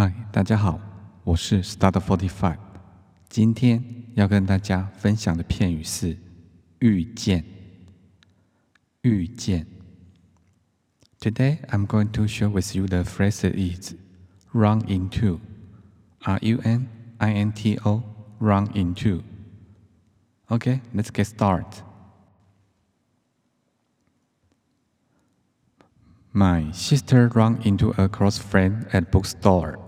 嗨，大家好，我是 Start Forty Five。今天要跟大家分享的片语是“遇见”。遇见。Today I'm going to share with you the phrase is "run into." R U N I N T O. Run into. Okay, let's get started. My sister ran into a close friend at bookstore.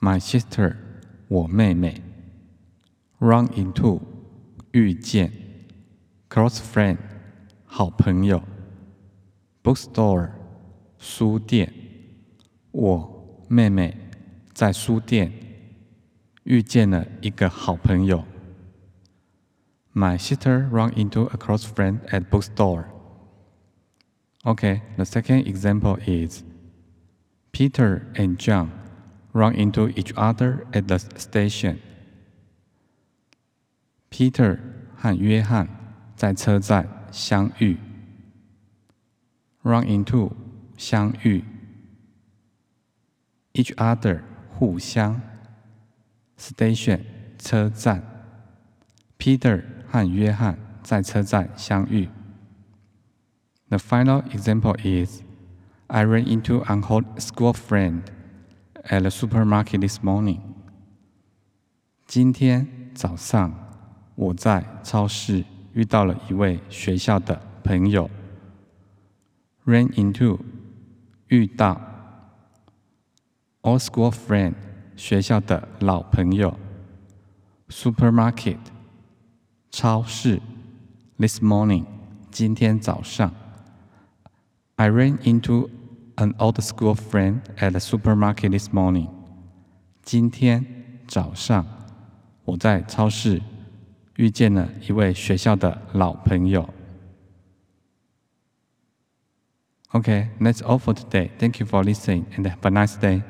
My sister, 我妹妹。Run into, 遇见。Close friend, 好朋友。Bookstore, 书店。我妹妹在书店遇见了一个好朋友。My sister ran into a close friend at bookstore. Okay, the second example is Peter and John run into each other at the station. Peter 和约翰在车站相遇。Run into 相遇。Each other 互相。Station 车站。Peter 和约翰在车站相遇。The final example is I ran into an old school friend at the supermarket this morning. 今天早上我在超市遇到了一位学校的朋友。Ran into 遇到 old school friend 学校的老朋友。Supermarket 超市 this morning 今天早上。I ran into an old school friend at the supermarket this morning. 今天早上，我在超市遇见了一位学校的老朋友。Okay, that's all for today. Thank you for listening and have a nice day.